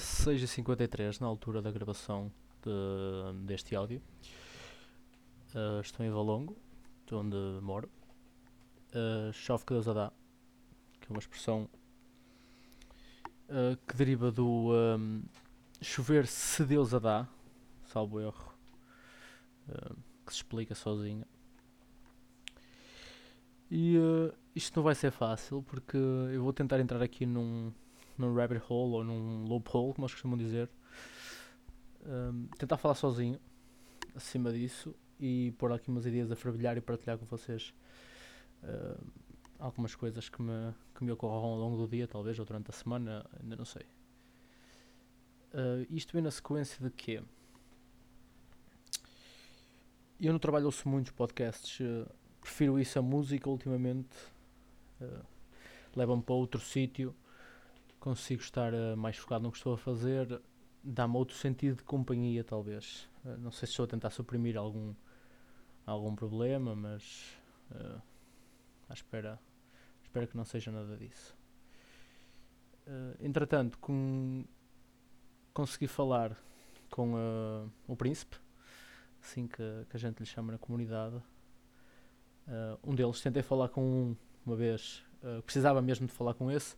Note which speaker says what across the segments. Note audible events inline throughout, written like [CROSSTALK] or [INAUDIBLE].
Speaker 1: 16h53 na altura da gravação de- deste áudio. Uh, estou em Valongo, de onde moro. Uh, chove que Deus a dá, que é uma expressão uh, que deriva do um, chover se Deus a dá, salvo erro, uh, que se explica sozinho. E isto não vai ser fácil porque eu vou tentar entrar aqui num, num rabbit hole ou num loophole, como eles costumam dizer. Um, tentar falar sozinho acima disso e pôr aqui umas ideias a fervilhar e partilhar com vocês uh, algumas coisas que me, que me ocorram ao longo do dia, talvez, ou durante a semana, ainda não sei. Uh, isto vem na sequência de quê? Eu no trabalho ouço muitos podcasts, uh, prefiro isso a música ultimamente, uh, leva-me para outro sítio, consigo estar uh, mais focado no que estou a fazer, dá-me outro sentido de companhia, talvez. Uh, não sei se estou a tentar suprimir algum, algum problema, mas uh, à espera, espero que não seja nada disso. Entretanto, com, consegui falar com o príncipe, assim que, que, a gente lhe chama na comunidade. Um deles, tentei falar com um uma vez, precisava mesmo de falar com esse,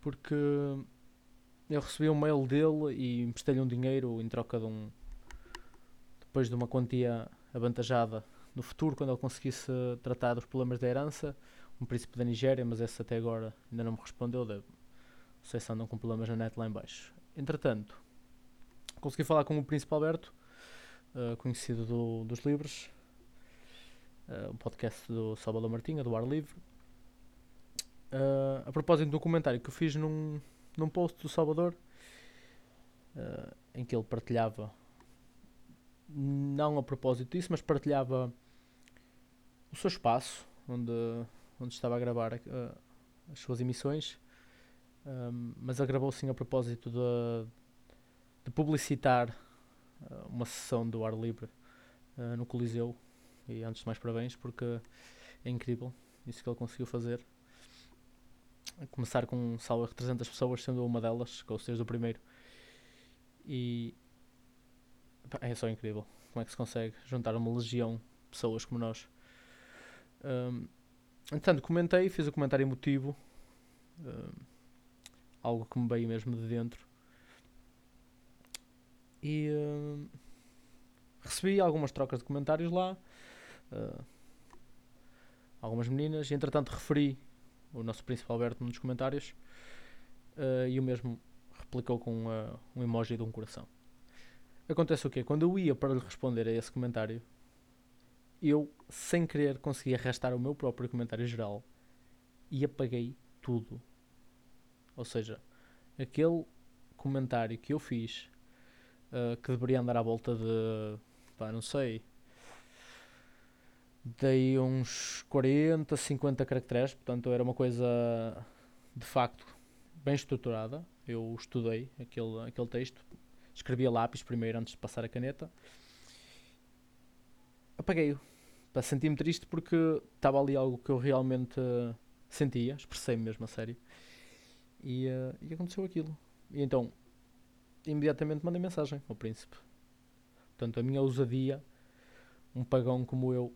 Speaker 1: porque eu recebi um mail dele e emprestei-lhe um dinheiro em troca de um. depois de uma quantia avantajada no futuro, quando ele conseguisse tratar dos problemas da herança. Um príncipe da Nigéria, mas esse até agora ainda não me respondeu. Deve, não sei se andam com problemas na net lá em baixo. Entretanto, consegui falar com o príncipe Alberto, uh, conhecido do, dos livros, uh, um podcast do Salvador Martinha, do Ar Livre. Uh, a propósito do comentário que eu fiz num, num post do Salvador, uh, em que ele partilhava, não a propósito disso, mas partilhava o seu espaço, onde, onde estava a gravar uh, as suas emissões, mas ele gravou sim a propósito de, de publicitar uma sessão do ar livre no Coliseu. E antes de mais, parabéns, porque é incrível isso que ele conseguiu fazer começar com um de 300 pessoas, sendo uma delas, com vocês do primeiro. E é só incrível como é que se consegue juntar uma legião de pessoas como nós. Um, entretanto, comentei, fiz o um comentário emotivo, um, algo que me veio mesmo de dentro. E recebi algumas trocas de comentários lá, uh, algumas meninas, e entretanto referi o nosso príncipe Alberto nos comentários uh, e o mesmo replicou com um emoji de um coração. Acontece o quê? Quando eu ia para lhe responder a esse comentário, eu, sem querer, consegui arrastar o meu próprio comentário geral e apaguei tudo. Ou seja, aquele comentário que eu fiz, uh, que deveria andar à volta de, pá, não sei, dei uns 40, 50 caracteres, portanto era uma coisa de facto bem estruturada. Eu estudei aquele, aquele texto, escrevi a lápis primeiro antes de passar a caneta. Apaguei-o. Senti-me triste porque estava ali algo que eu realmente uh, sentia, expressei-me mesmo a sério. E, uh, e aconteceu aquilo. E então, imediatamente mandei mensagem ao príncipe. Portanto, a minha ousadia, um pagão como eu,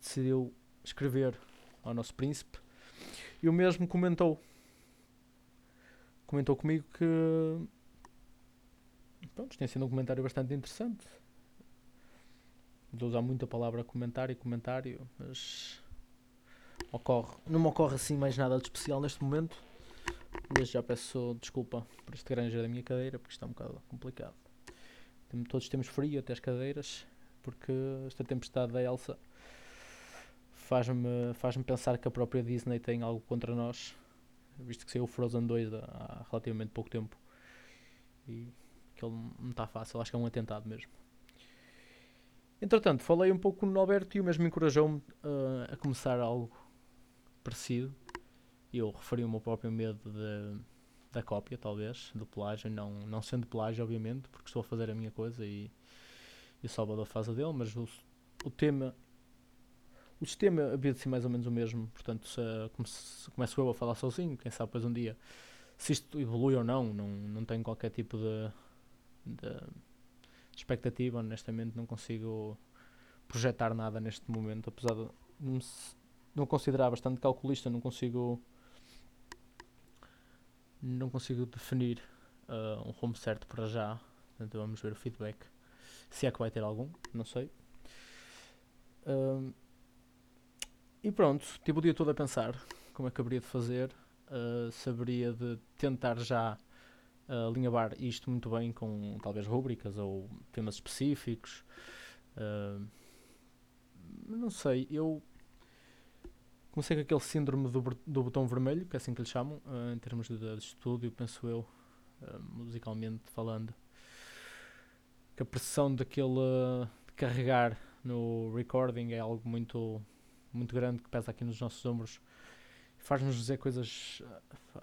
Speaker 1: decidiu escrever ao nosso príncipe e o mesmo comentou. Comentou comigo que pronto, tem sido um comentário bastante interessante. De usar muito a palavra comentário comentário mas ocorre, não me ocorre assim mais nada de especial neste momento desde já peço desculpa por este granger da minha cadeira porque está um bocado complicado. Todos temos frio até as cadeiras porque esta tempestade da Elsa faz-me faz pensar que a própria Disney tem algo contra nós, visto que saiu o Frozen 2 há relativamente pouco tempo. E aquilo não está fácil, acho que é um atentado mesmo. Entretanto, falei um pouco no Alberto e o mesmo encorajou-me uh, a começar algo parecido. Eu referi o meu próprio medo de, da cópia, talvez, do plágio, não, não sendo plágio, obviamente, porque estou a fazer a minha coisa e, e o Salvador faz a dele, mas o, o tema o sistema havia de ser mais ou menos o mesmo, portanto, se, se começo eu a falar sozinho, quem sabe depois um dia se isto evolui ou não, não, não tenho qualquer tipo de, de expectativa, honestamente não consigo projetar nada neste momento, apesar de não considerar bastante calculista, não consigo não consigo definir uh, um rumo certo para já. Portanto, vamos ver o feedback. Se é que vai ter algum, não sei. Uh, e pronto, tive o dia todo a pensar como é que haveria de fazer. Uh, se haveria de tentar já uh, alinhavar isto muito bem com talvez rúbricas ou temas específicos. Uh, não sei, eu comecei com aquele síndrome do, do botão vermelho, que é assim que lhe chamam, uh, em termos de, de, estúdio, penso eu, musicalmente falando. Que a pressão daquele de carregar no recording é algo muito, muito grande que pesa aqui nos nossos ombros faz-nos dizer coisas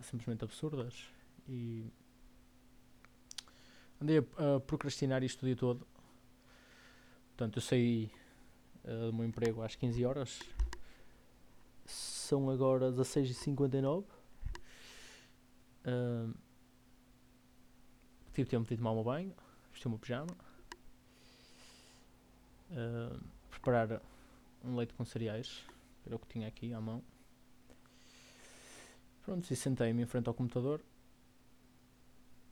Speaker 1: simplesmente absurdas e andei a, a, procrastinar isto o dia todo. Portanto, eu saí uh, do meu emprego às 15 horas. São agora 16h59. Uh, tive tempo de tomar um banho, vestir o meu pijama, uh, preparar um leite com cereais, era o que tinha aqui à mão. Pronto, e sentei-me em frente ao computador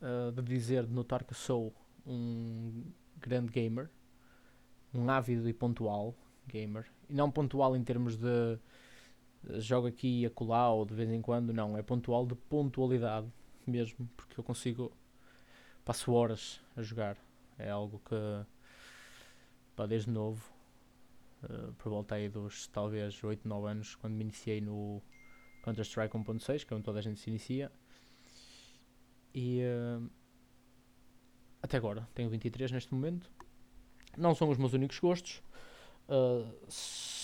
Speaker 1: uh, de dizer, de notar que sou um grande gamer, um ávido e pontual gamer, e não pontual em termos de jogo aqui e acolá ou de vez em quando, não, é pontual de pontualidade mesmo, porque eu consigo, passo horas a jogar, é algo que, pá, desde novo, uh, por volta aí dos talvez 8, 9 anos, quando me iniciei no Counter-Strike 1.6, que é onde toda a gente se inicia, e uh, até agora tenho 23 neste momento. Não são os meus únicos gostos. Uh,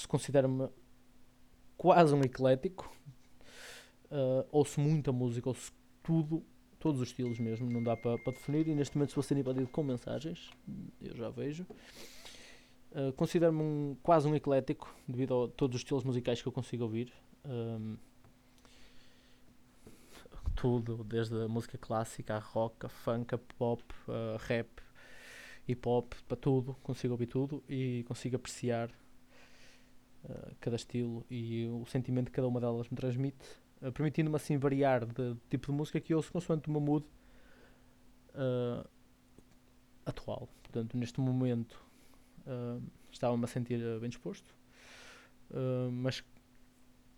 Speaker 1: Considero-me quase um eclético. Uh, ouço muita música, ouço tudo, todos os estilos mesmo, não dá para definir. E neste momento estou a ser invadido com mensagens, eu já vejo. Uh, Considero-me um, quase um eclético devido a todos os estilos musicais que eu consigo ouvir. Um, tudo, desde a música clássica, a rock, a funk, a pop, a rap, hip hop, para tudo, consigo ouvir tudo e consigo apreciar uh, cada estilo e o sentimento que cada uma delas me transmite, uh, permitindo-me assim variar de, de, tipo de música que ouço consoante o meu mood uh, atual. Portanto, neste momento estava-me a sentir bem disposto, mas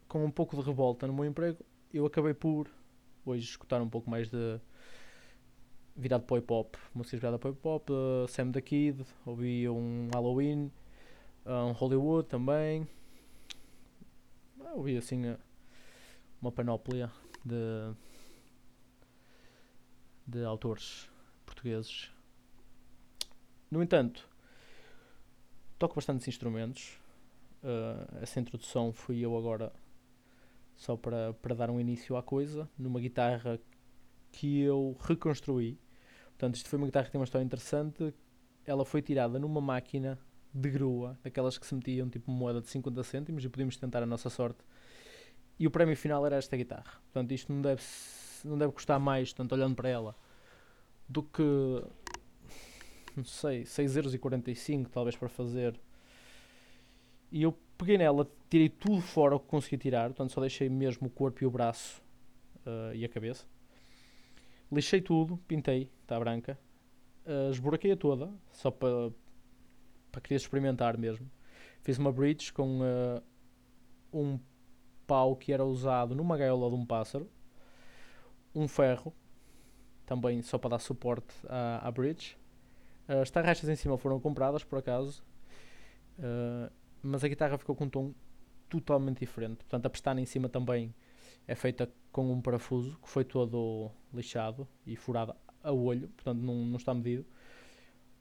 Speaker 1: com um pouco de revolta no meu emprego, eu acabei por hoje escutar um pouco mais de virado para o hip hop, músicas viradas para o hip hop, uh, Sam the Kid, ouvi um Halloween, uh, um Hollywood também, uh, ouvi assim uh, uma panóplia de, de autores portugueses. No entanto, toco bastantes instrumentos. Uh, essa introdução fui eu agora só para, para dar um início à coisa, numa guitarra que eu reconstruí. Portanto, isto foi uma guitarra que tem uma história interessante. Ela foi tirada numa máquina de grua, daquelas que se metiam tipo moeda de 50 cêntimos e podíamos tentar a nossa sorte. E o prémio final era esta guitarra. Portanto, isto não deve, não deve custar mais, tanto olhando para ela, do que, não sei, 6,45€ talvez para fazer. E eu peguei nela, tirei tudo fora o que consegui tirar, portanto só deixei mesmo o corpo e o braço uh, e a cabeça. Lixei tudo, pintei, está branca. Uh, esburaquei-a toda, só para para querer experimentar mesmo. Fiz uma bridge com uh, um pau que era usado numa gaiola de um pássaro, um ferro, também só para dar suporte à, à bridge. Uh, as tarraxas em cima foram compradas por acaso. Uh, mas a guitarra ficou com um tom totalmente diferente. Portanto, a pestana em cima também é feita com um parafuso que foi todo lixado e furado a olho, portanto não, não está medido.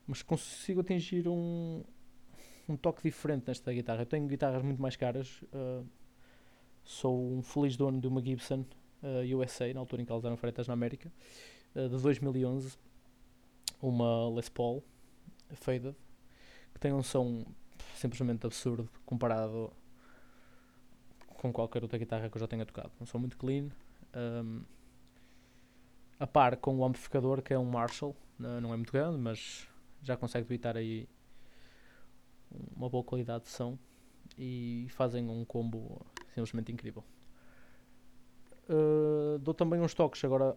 Speaker 1: Mas consigo atingir um, um toque diferente nesta guitarra. Eu tenho guitarras muito mais caras. Uh, sou um feliz dono de uma Gibson uh, USA, na altura em que elas eram feitas na América, uh, de 2011. Uma Les Paul Faded, que tem um som simplesmente absurdo comparado com qualquer outra guitarra que eu já tenha tocado. Não sou muito clean. Um, a par com o amplificador que é um Marshall, não é muito grande, mas já consegue evitar aí uma boa qualidade de som e fazem um combo simplesmente incrível. Uh, dou também uns toques agora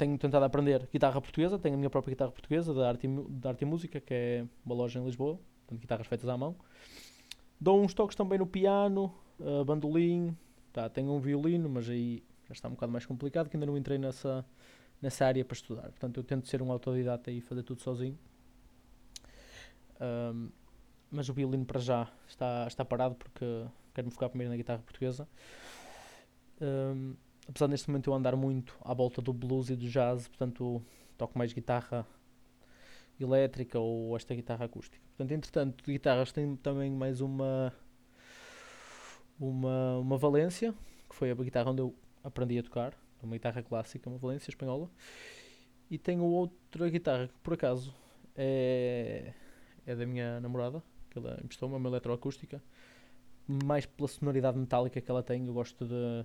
Speaker 1: tenho tentado aprender guitarra portuguesa, tenho a minha própria guitarra portuguesa da Arte, da Arte e Música, que é uma loja em Lisboa, portanto, guitarras feitas à mão. Dou uns toques também no piano, uh, bandolim, tá, tenho um violino, mas aí já está um bocado mais complicado, que ainda não entrei nessa, nessa área para estudar. Portanto, eu tento ser um autodidata e fazer tudo sozinho. Um, mas o violino para já está, está parado porque quero me focar primeiro na guitarra portuguesa. Um, apesar neste momento eu andar muito à volta do blues e do jazz, portanto toco mais guitarra elétrica ou esta guitarra acústica. Portanto, entretanto, de guitarras tem também mais uma uma, uma valência, que foi a guitarra onde eu aprendi a tocar, uma guitarra clássica, uma valência espanhola. E tenho outra guitarra que por acaso é, é da minha namorada, que ela emprestou-me, uma eletroacústica, mais pela sonoridade metálica que ela tem, eu gosto de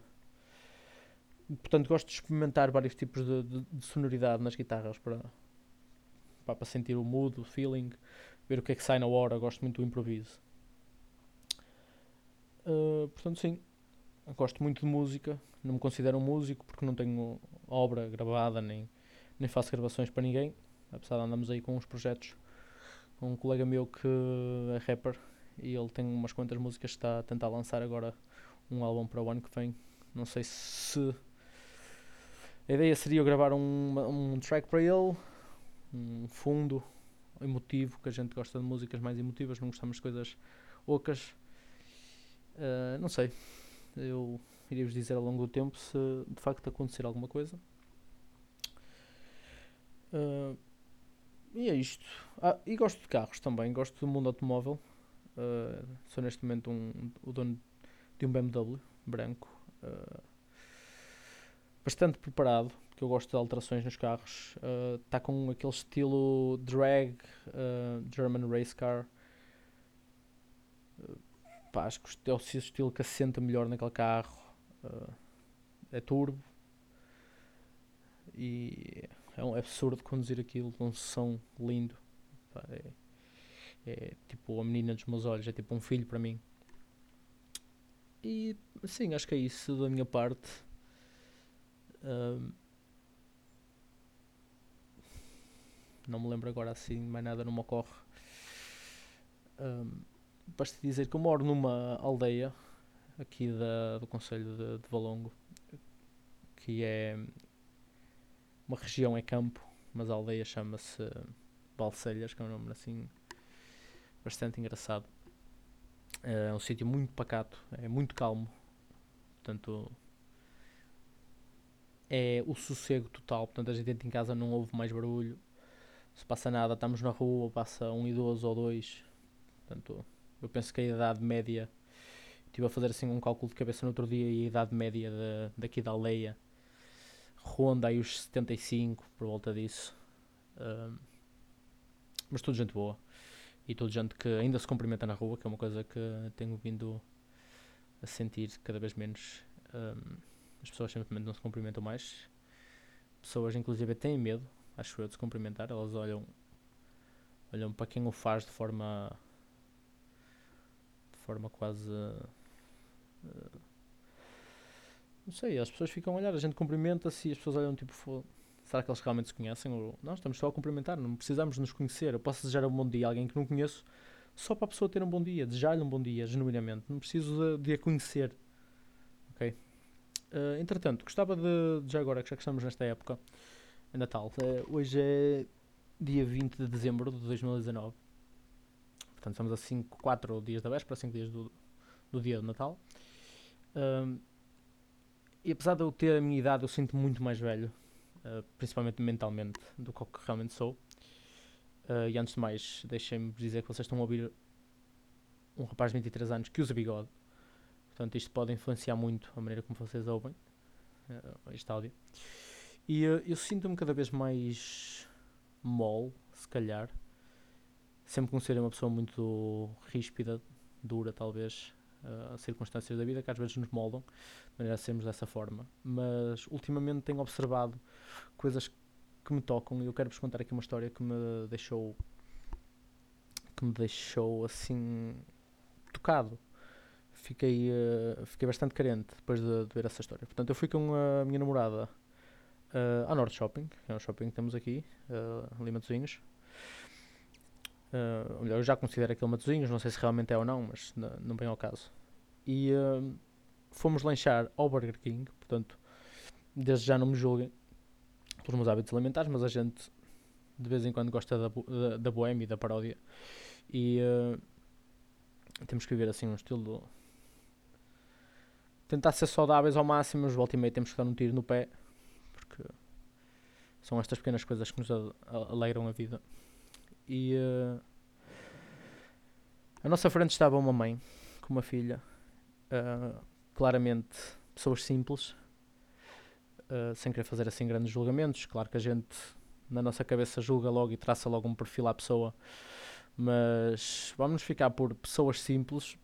Speaker 1: portanto gosto de experimentar vários tipos de, de, de sonoridade nas guitarras para, para, para, sentir o mood, o feeling, ver o que é que sai na hora, gosto muito do improviso. Uh, portanto, sim, gosto muito de música, não me considero um músico porque não tenho obra gravada nem, nem faço gravações para ninguém, apesar de andarmos aí com uns projetos com um colega meu que é rapper e ele tem umas quantas músicas que está a tentar lançar agora um álbum para o ano que vem. Não sei se a ideia seria gravar um, um track para ele, um fundo emotivo, que a gente gosta de músicas mais emotivas, não gostamos de coisas ocas. Uh, não sei, eu iria vos dizer ao longo do tempo se de facto acontecer alguma coisa. Uh, e é isto. Ah, e gosto de carros também, gosto do mundo automóvel. Uh, sou neste momento um, o dono de um BMW branco. Uh, bastante preparado, porque eu gosto de alterações nos carros. Está uh, com aquele estilo drag uh, German race car. Uh, pá, acho que é o estilo que assenta melhor naquele carro. É turbo. E é, um, absurdo conduzir aquilo um som lindo. Pá, é, é tipo a menina dos meus olhos, é tipo um filho para mim. E sim, acho que é isso da minha parte. Não me lembro agora assim, mais nada não me ocorre. Um, basta dizer que eu moro numa aldeia aqui da, do Conselho de, de Valongo, que é uma região é campo, mas a aldeia chama-se Balselhas, que é um nome assim bastante engraçado. É um sítio muito pacato, é muito calmo, portanto é o sossego total. Portanto, a gente entra em casa, não ouve mais barulho. Se passa nada, estamos na rua, passa um idoso ou dois. Portanto, eu penso que a idade média. Estive a fazer assim um cálculo de cabeça no outro dia e a idade média de, daqui da aldeia ronda aí os 75, por volta disso. Um, mas tudo gente boa. E tudo gente que ainda se cumprimenta na rua, que é uma coisa que tenho vindo a sentir cada vez menos. Um, as pessoas simplesmente não se cumprimentam mais. Pessoas, inclusive, têm medo, acho eu, de se cumprimentar. Elas olham, olham para quem o faz de forma. de forma quase. Uh, não sei, as pessoas ficam a olhar, a gente cumprimenta-se e as pessoas olham tipo. Será que eles realmente se conhecem? Ou, não, estamos só a cumprimentar, não precisamos nos conhecer. Eu posso desejar um bom dia a alguém que não conheço só para a pessoa ter um bom dia, desejar-lhe um bom dia, genuinamente. Não preciso de, de a conhecer. Uh, entretanto, gostava de, já agora, que já que estamos nesta época, Natal, uh, hoje é dia 20 de dezembro de 2019, portanto estamos a 5, 4 dias da véspera, 5 dias do, do dia de Natal. Uh, e apesar de eu ter a minha idade, eu sinto muito mais velho, principalmente mentalmente, do que realmente sou. e antes de mais, deixem-me dizer que vocês estão a ouvir um rapaz de 23 anos que usa bigode. Portanto, isto pode influenciar muito a maneira como vocês ouvem uh, este áudio. E uh, eu sinto-me cada vez mais mole, se calhar. Sempre considerei uma pessoa muito ríspida, dura, talvez. uh, circunstâncias da vida que às vezes nos moldam, de maneira a sermos dessa forma. Mas ultimamente tenho observado coisas que me tocam e eu quero vos contar aqui uma história que me deixou que me deixou assim tocado. Fiquei, uh, fiquei bastante carente depois de, de, ver essa história. Portanto, eu fui com a minha namorada uh, ao Norte Shopping, que é um shopping que temos aqui, uh, ali Matosinhos. Uh, eu já considero aquele Matosinhos, não sei se realmente é ou não, mas não, não vem ao caso. E uh, fomos lanchar ao Burger King, portanto, desde já não me julguem pelos meus hábitos alimentares, mas a gente de vez em quando gosta da, da, da boêmia e da paródia. E uh, temos que viver assim um estilo. Tentar ser saudáveis ao máximo, mas volta e meia temos que dar um tiro no pé, porque são estas pequenas coisas que nos alegram a vida. E uh, a nossa frente estava uma mãe com uma filha, uh, claramente pessoas simples, uh, sem querer fazer assim grandes julgamentos. Claro que a gente na nossa cabeça julga logo e traça logo um perfil à pessoa, mas vamos ficar por pessoas simples.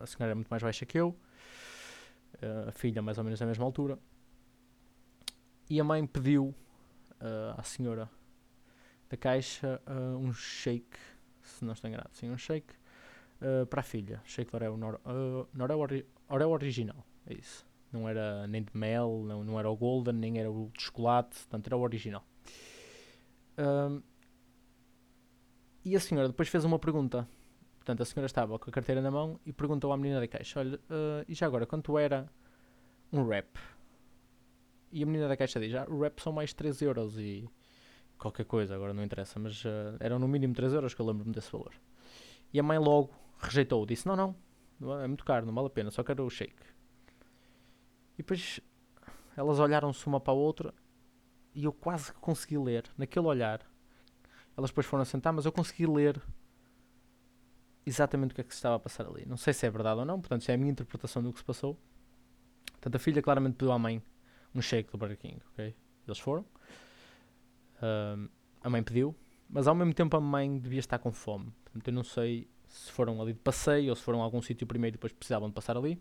Speaker 1: A senhora é muito mais baixa que eu, a filha mais ou menos da mesma altura. E a mãe pediu à senhora da caixa uh, um shake, se não estou enganado, sim, um shake uh, para a filha. Shake de Oreo, nor, uh, Oreo, Oreo original, é isso. Não era nem de mel, não, não era o golden, nem era o de chocolate, portanto era o original. Um, e a senhora depois fez uma pergunta. Portanto, a senhora estava com a carteira na mão e perguntou à menina da caixa: Olha, uh, e já agora, quanto era um rap? E a menina da caixa diz: ah, O rap são mais 3 euros. E qualquer coisa, agora não interessa, mas uh, eram no mínimo 3 euros que eu lembro-me desse valor. E a mãe logo rejeitou, disse: Não, não, é muito caro, não vale a pena, só quero o shake. E depois elas olharam-se uma para a outra e eu quase consegui ler, naquele olhar. Elas depois foram sentar, mas eu consegui ler exatamente o que é que se estava a passar ali. Não sei se é verdade ou não, portanto, isso é a minha interpretação do que se passou. Portanto, a filha claramente pediu à mãe um shake do Burger King, ok? Eles foram. A mãe pediu, mas ao mesmo tempo a mãe devia estar com fome. Portanto, eu não sei se foram ali de passeio ou se foram a algum sítio primeiro e depois precisavam de passar ali.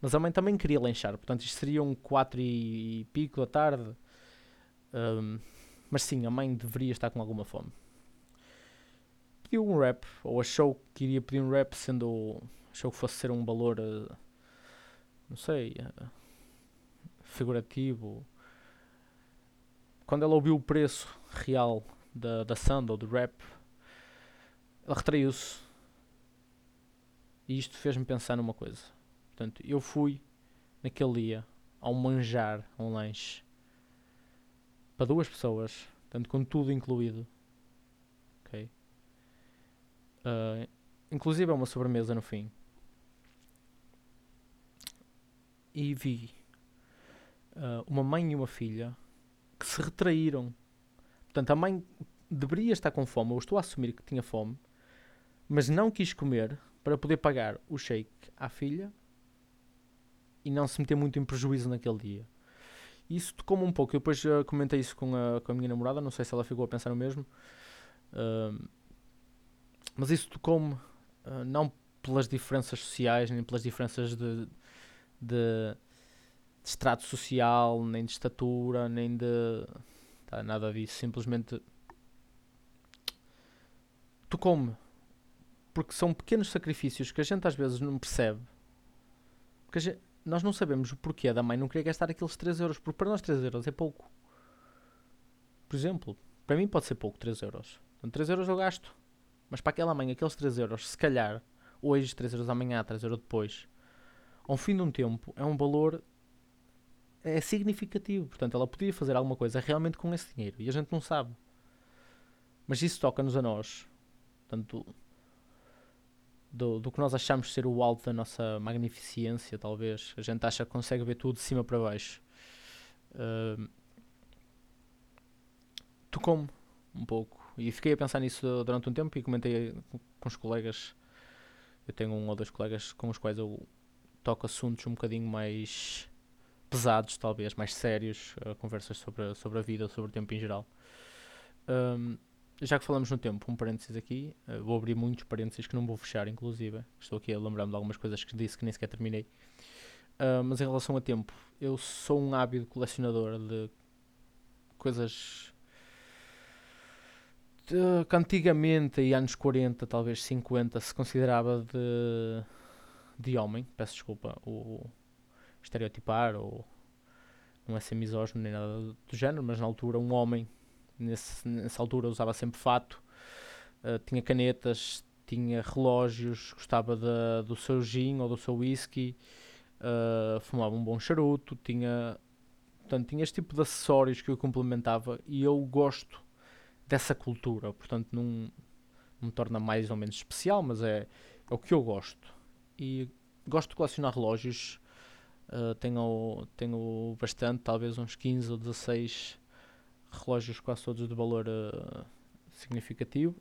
Speaker 1: Mas a mãe também queria lanchar, portanto isto seriam 4 e pico da tarde. Um, mas sim, a mãe deveria estar com alguma fome. Pediu um rap, ou achou que iria pedir um rap, sendo. achou que fosse ser um valor. Uh, não sei. Uh, figurativo quando ela ouviu o preço real da, da Sandal, do rap, ela retraiu-se. E isto fez-me pensar numa coisa. Portanto, eu fui naquele dia ao manjar, a um lanche, para duas pessoas, portanto, com tudo incluído. Uh, inclusive é uma sobremesa no fim. E vi uh, uma mãe e uma filha que se retraíram. Portanto, a mãe deveria estar com fome, eu estou a assumir que tinha fome, mas não quis comer para poder pagar o shake à filha e não se meter muito em prejuízo naquele dia. Isso tocou-me um pouco. Eu depois uh, comentei isso com a, com a minha namorada, não sei se ela ficou a pensar o mesmo. Uh, mas isso tocou-me uh, não pelas diferenças sociais, nem pelas diferenças de, de de extrato social, nem de estatura, nem de. Tá, nada disso. Simplesmente. Tocou-me. Porque são pequenos sacrifícios que a gente às vezes não percebe. Porque gente, nós não sabemos o porquê da mãe não querer gastar aqueles 3 euros. Porque para nós 3 euros é pouco. Por exemplo, para mim pode ser pouco 3 euros. Então 3 euros eu gasto. Mas para aquela mãe, aqueles 3 euros, se calhar, hoje 3 euros amanhã, 3 euros depois, ao fim de um tempo, é um valor é significativo. Portanto, ela podia fazer alguma coisa realmente com esse dinheiro e a gente não sabe. Mas isso toca-nos a nós. Portanto, do, do que nós achamos ser o alto da nossa magnificência, talvez. A gente acha que consegue ver tudo de cima para baixo. Uh, Tocou-me um pouco. E fiquei a pensar nisso durante um tempo e comentei com os colegas. Eu tenho um ou dois colegas com os quais eu toco assuntos um bocadinho mais pesados, talvez, mais sérios, uh, conversas sobre, sobre a vida, sobre o tempo em geral. Um, já que falamos no tempo, um parênteses aqui, uh, vou abrir muitos parênteses que não vou fechar, inclusive. Estou aqui a lembrar-me de algumas coisas que disse que nem sequer terminei. Uh, mas em relação a tempo, eu sou um ávido colecionador de coisas de, que antigamente, em anos 40, talvez 50, se considerava de, de homem. Peço desculpa o estereotipar ou não é ser misógino nem nada do género, mas na altura um homem nesse, nessa altura usava sempre fato, uh, tinha canetas, tinha relógios, gostava de, do seu gin ou do seu whisky, uh, fumava um bom charuto, tinha, portanto, tinha este tipo de acessórios que eu complementava e eu gosto dessa cultura, portanto não, me torna mais ou menos especial, mas é, é o que eu gosto. E gosto de colecionar relógios, uh, tenho, tenho bastante, talvez uns 15 ou 16 relógios quase todos de valor uh, significativo,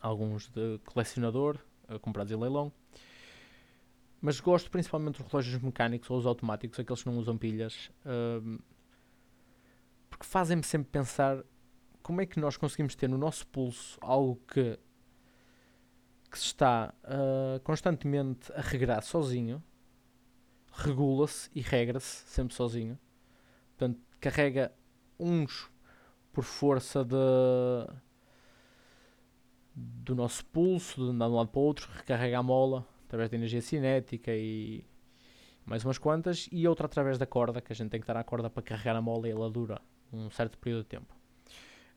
Speaker 1: alguns de colecionador, uh, comprados em leilão. Mas gosto principalmente dos relógios mecânicos ou os automáticos, aqueles que não usam pilhas, porque fazem-me sempre pensar como é que nós conseguimos ter no nosso pulso algo que, que se está constantemente a regrar sozinho, regula-se e regra-se sempre sozinho. Portanto, carrega uns por força de, do nosso pulso, de andar de um lado para o outro, recarrega a mola através da energia cinética e mais umas quantas, e outra através da corda, que a gente tem que estar à corda para carregar a mola e ela dura um certo período de tempo.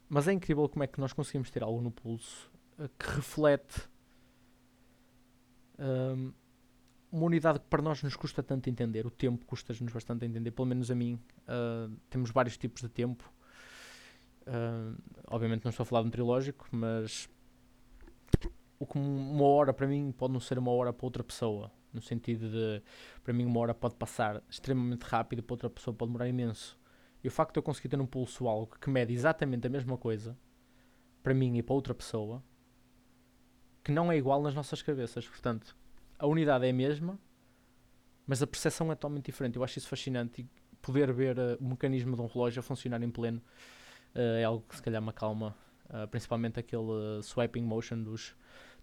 Speaker 1: Mas é incrível como é que nós conseguimos ter algo no pulso eh, que reflete um, uma unidade que para nós nos custa tanto entender. O tempo custa-nos bastante entender, pelo menos a mim. Uh, temos vários tipos de tempo. Uh, obviamente não estou a falar de um trilógico, mas o que uma hora para mim pode não ser uma hora para outra pessoa. No sentido de, para mim, uma hora pode passar extremamente rápido, para outra pessoa pode demorar imenso. E o facto de eu conseguir ter um pulso algo que mede exatamente a mesma coisa, para mim e para outra pessoa, que não é igual nas nossas cabeças. Portanto, a unidade é a mesma, mas a percepção é totalmente diferente. Eu acho isso fascinante e poder ver uh, o mecanismo de um relógio a funcionar em pleno uh, é algo que se calhar me acalma, uh, principalmente aquele swiping motion dos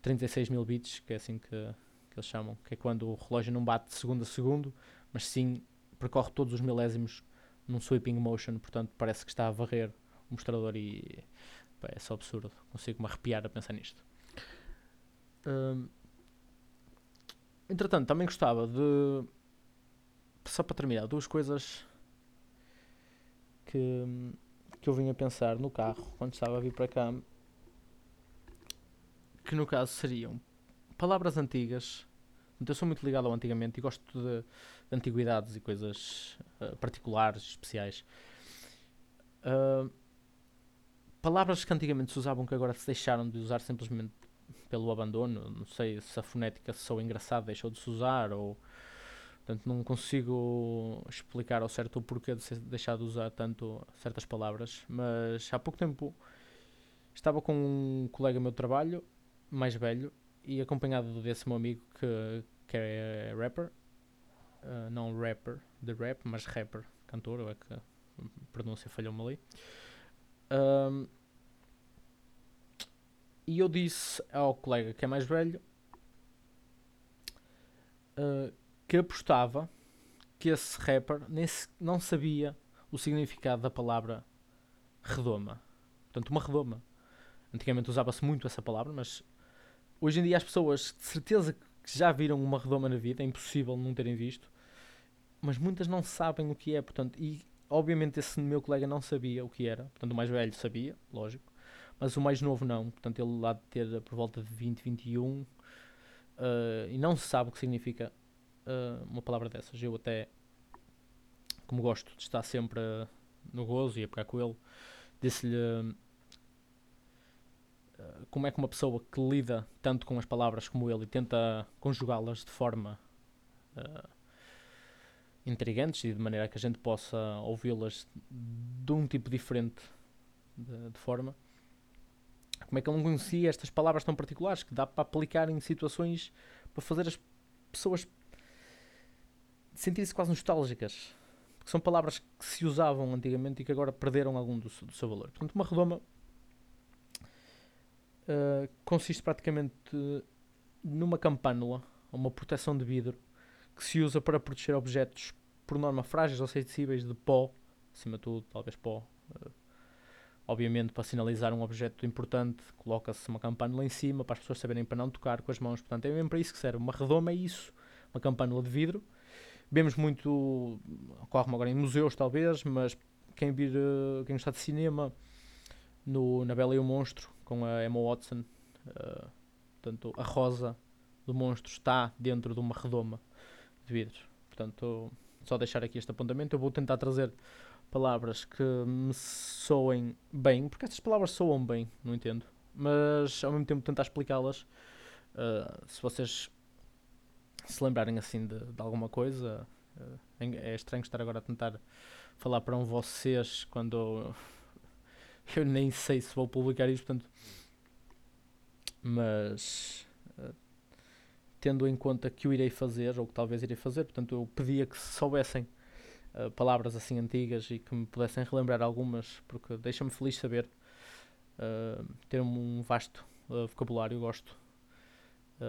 Speaker 1: 36 mil bits, que é assim que, que, eles chamam, que é quando o relógio não bate segundo a segundo, mas sim percorre todos os milésimos num sweeping motion, portanto parece que está a varrer o mostrador e pá, é só absurdo, consigo-me arrepiar a pensar nisto. Um, Entretanto, também gostava de. Só para terminar, duas coisas que, que eu vim a pensar no carro quando estava a vir para cá. Que no caso seriam palavras antigas. Eu sou muito ligado ao antigamente e gosto de, de antiguidades e coisas uh, particulares, especiais. Uh, palavras que antigamente se usavam que agora se deixaram de usar simplesmente pelo abandono. Não sei se a fonética sou engraçada deixou de se usar ou. Portanto, não consigo explicar ao certo o porquê de deixar de usar tanto certas palavras, mas há pouco tempo estava com um colega meu de trabalho, mais velho, e acompanhado desse meu amigo que, que é rapper, uh, não rapper de rap, mas rapper, cantor, é que a pronúncia falhou-me ali. Um, e eu disse ao colega que é mais velho uh, que apostava que esse rapper nem se, não sabia o significado da palavra redoma. Portanto, uma redoma. Antigamente usava-se muito essa palavra, mas hoje em dia as pessoas de certeza que já viram uma redoma na vida, é impossível não terem visto, mas muitas não sabem o que é. Portanto, e obviamente esse meu colega não sabia o que era. Portanto, o mais velho sabia, lógico mas o mais novo não. Portanto, ele lá de ter por volta de 20, 21 uh, e não sabe o que significa uh, uma palavra dessas. Eu até, como gosto de estar sempre uh, no gozo e a pegar com ele, disse-lhe uh, como é que uma pessoa que lida tanto com as palavras como ele e tenta conjugá-las de forma intrigantes e de maneira que a gente possa ouvi-las de um tipo diferente de, de forma como é que ele não conhecia estas palavras tão particulares que dá para aplicar em situações para fazer as pessoas sentirem-se quase nostálgicas? Porque são palavras que se usavam antigamente e que agora perderam algum do, do seu valor. Portanto, uma redoma uh, consiste praticamente numa campânula, uma proteção de vidro, que se usa para proteger objetos, por norma frágeis ou sensíveis, de pó, acima de tudo, talvez pó. Uh, obviamente, para sinalizar um objeto importante, coloca-se uma campânula em cima para as pessoas saberem para não tocar com as mãos. Portanto, é mesmo para isso que serve. Uma redoma é isso, uma campânula de vidro. Vemos muito, ocorre agora em museus talvez, mas quem vir, uh, quem gostar de cinema, no, na Bela e o Monstro, com a Emma Watson, uh, portanto, a rosa do monstro está dentro de uma redoma de vidro. Portanto, só deixar aqui este apontamento. Eu vou tentar trazer palavras que me soem bem, porque estas palavras soam bem, não entendo, mas ao mesmo tempo tentar explicá-las. Uh, se vocês se lembrarem assim de, de alguma coisa, uh, é estranho estar agora a tentar falar para um vocês quando [LAUGHS] eu nem sei se vou publicar isto, portanto, mas uh, tendo em conta que o irei fazer, ou que talvez irei fazer, portanto, eu pedia que se soubessem uh, palavras assim antigas e que me pudessem relembrar algumas, porque deixa-me feliz saber uh, ter um vasto vocabulário, gosto.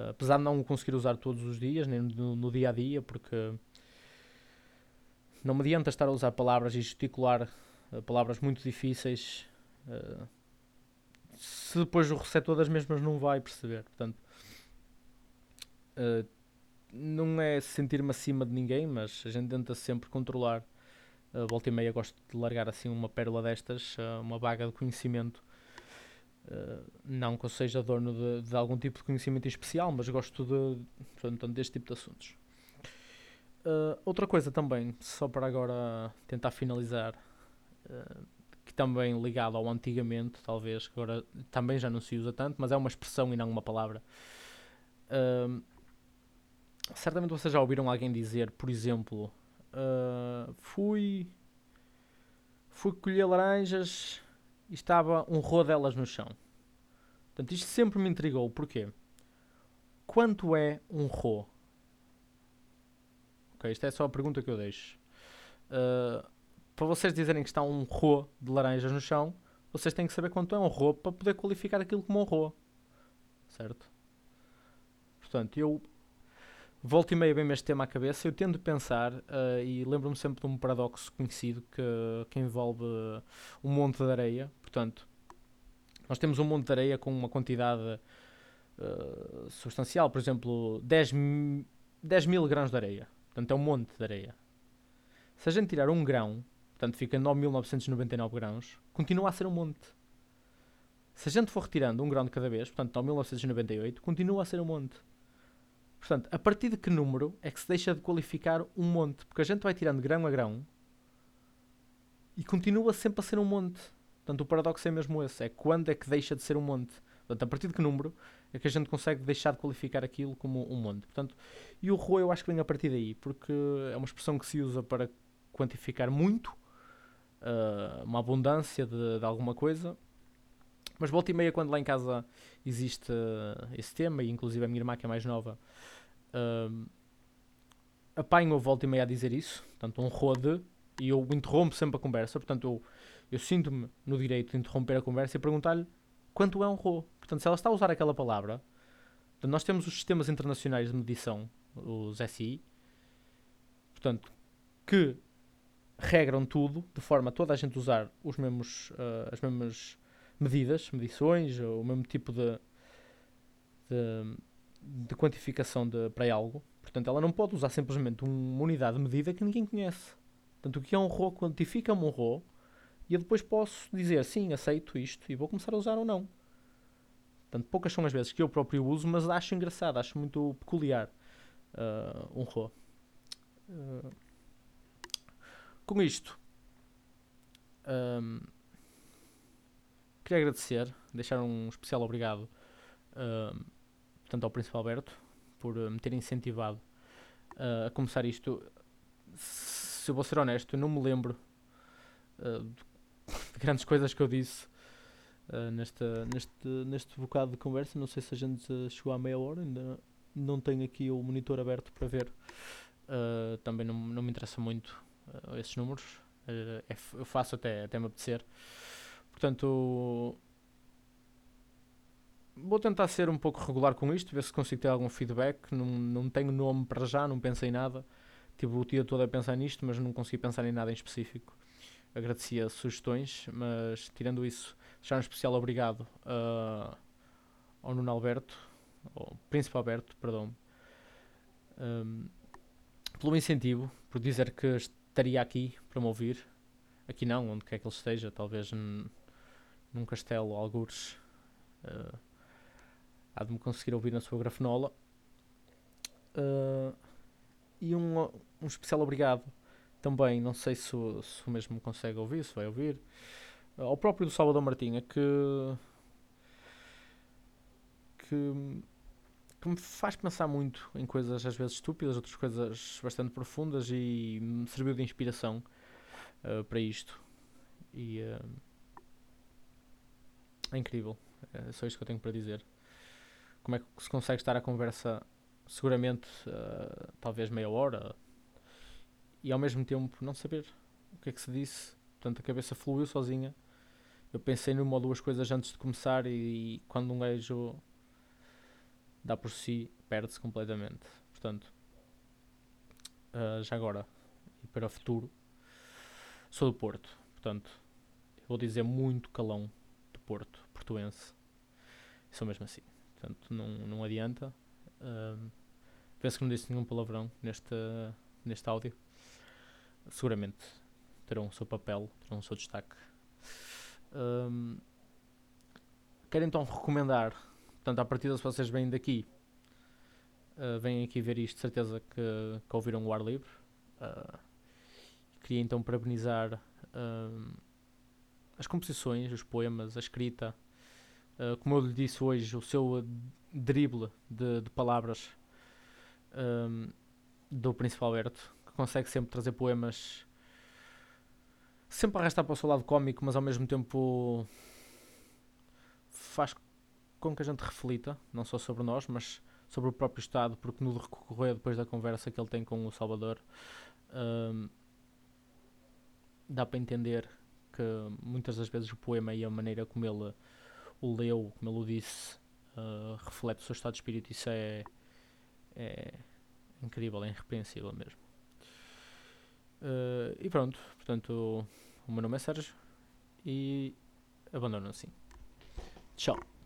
Speaker 1: apesar de não o conseguir usar todos os dias, nem no, no dia a dia, porque não me adianta estar a usar palavras e gesticular palavras muito difíceis Uh, se depois o receptor das mesmas não vai perceber. Portanto, uh, não é sentir-me acima de ninguém, mas a gente tenta sempre controlar. Uh, volta e meia gosto de largar assim uma pérola destas, uh, uma vaga de conhecimento. Uh, não que eu seja dono de, de, algum tipo de conhecimento especial, mas gosto de, portanto, deste tipo de assuntos. Outra coisa também, só para agora tentar finalizar, que também ligado ao antigamente, talvez, que agora também já não se usa tanto, mas é uma expressão e não uma palavra. Certamente vocês já ouviram alguém dizer, por exemplo, uh, fui fui colher laranjas e estava um rodelas no chão. Portanto, isto sempre me intrigou. Porquê? Quanto é um ro? Ok, esta é só a pergunta que eu deixo. Uh, para vocês dizerem que está um ro de laranjas no chão, vocês têm que saber quanto é um ro para poder qualificar aquilo como um ro. Certo? Portanto, eu volto e meia bem este tema à cabeça, eu tendo pensar, uh, e lembro-me sempre de um paradoxo conhecido que, que envolve um monte de areia. Portanto, nós temos um monte de areia com uma quantidade uh, substancial, por exemplo, 10, 10 mil grãos de areia. Portanto, é um monte de areia. Se a gente tirar um grão portanto fica 9.999 grãos, continua a ser um monte. Se a gente for retirando um grão de cada vez, portanto 9.998, continua a ser um monte. Portanto, a partir de que número é que se deixa de qualificar um monte? Porque a gente vai tirando grão a grão e continua sempre a ser um monte. Portanto, o paradoxo é mesmo esse: é quando é que deixa de ser um monte. Portanto, a partir de que número é que a gente consegue deixar de qualificar aquilo como um monte. Portanto, e o RO eu acho que vem a partir daí, porque é uma expressão que se usa para quantificar muito uh, uma abundância de, de, alguma coisa. Mas volta e meia, quando lá em casa existe uh, esse tema, e inclusive a minha irmã, que é mais nova, uh, apanho volta e meia a dizer isso, portanto, um rode, e eu interrompo sempre a conversa, portanto, eu, eu sinto-me no direito de interromper a conversa e perguntar-lhe quanto é um ro. Portanto, se ela está a usar aquela palavra, nós temos os sistemas internacionais de medição, os SI, portanto, que regram tudo de forma a toda a gente usar os mesmos, uh, as mesmas medidas, medições, o mesmo tipo de, de, de quantificação de, para algo. Portanto, ela não pode usar simplesmente uma unidade de medida que ninguém conhece. Portanto, o que é um RO quantifica-me um RO e eu depois posso dizer sim, aceito isto e vou começar a usar ou não. Portanto, poucas são as vezes que eu próprio uso, mas acho engraçado, acho muito peculiar uh, um RO. Uh, com isto, um, queria agradecer, deixar um especial obrigado tanto ao Príncipe Alberto por me ter incentivado uh, a começar isto. Se eu vou ser honesto, eu não me lembro uh, de [LAUGHS] grandes coisas que eu disse uh, neste, neste, neste bocado de conversa. Não sei se a gente chegou à meia hora, ainda não tenho aqui o monitor aberto para ver. também não, não me interessa muito uh, esses números. Uh, é, eu faço até, até me apetecer. Portanto, vou tentar ser um pouco regular com isto, ver se consigo ter algum feedback. Não, não tenho nome para já, não pensei em nada. Tive o dia todo a pensar nisto, mas não consegui pensar em nada em específico. Agradecia sugestões, mas tirando isso, já um especial obrigado uh, ao Nuno Alberto, ao Príncipe Alberto, perdão, um, pelo incentivo, por dizer que estaria aqui para me ouvir. Aqui não, onde quer que ele esteja, talvez num castelo, algures. Uh, há de me conseguir ouvir na sua grafenola. Uh, e um, um especial obrigado também, não sei se, se o mesmo consegue ouvir, se vai ouvir, ao próprio do Salvador Martinha, que, que, que me faz pensar muito em coisas às vezes estúpidas, outras coisas bastante profundas e me serviu de inspiração uh, para isto. E uh, é incrível, é só isto que eu tenho para dizer como é que se consegue estar a conversa seguramente uh, talvez meia hora e ao mesmo tempo não saber o que é que se disse. Portanto, a cabeça fluiu sozinha. Eu pensei numa ou duas coisas antes de começar e, e quando um gajo dá por si, perde-se completamente. Portanto, uh, já agora e para o futuro, sou do Porto. Portanto, vou dizer muito calão Porto, portuense. Sou mesmo assim. Portanto, não, não adianta. Um, penso que não disse nenhum palavrão neste, neste áudio. Seguramente terão o seu papel, terão o seu destaque. Um, quero então recomendar, portanto, a partir se vocês vêm daqui, uh, vêm aqui ver isto, certeza que, que ouviram o ar livre. Uh, queria então parabenizar uh, as composições, os poemas, a escrita, Uh, como eu lhe disse hoje, o seu drible de, de palavras um, do Príncipe Alberto, que consegue sempre trazer poemas sempre arrastar para o seu lado cómico, mas ao mesmo tempo faz com que a gente reflita, não só sobre nós, mas sobre o próprio Estado, porque no decorrer depois da conversa que ele tem com o Salvador, um, dá para entender que muitas das vezes o poema e a maneira como ele o leu, como ele o disse, uh, reflete o seu estado de espírito. Isso é, é incrível, é irrepreensível mesmo. Uh, e pronto, portanto, o meu nome é Sérgio e abandono assim. Tchau.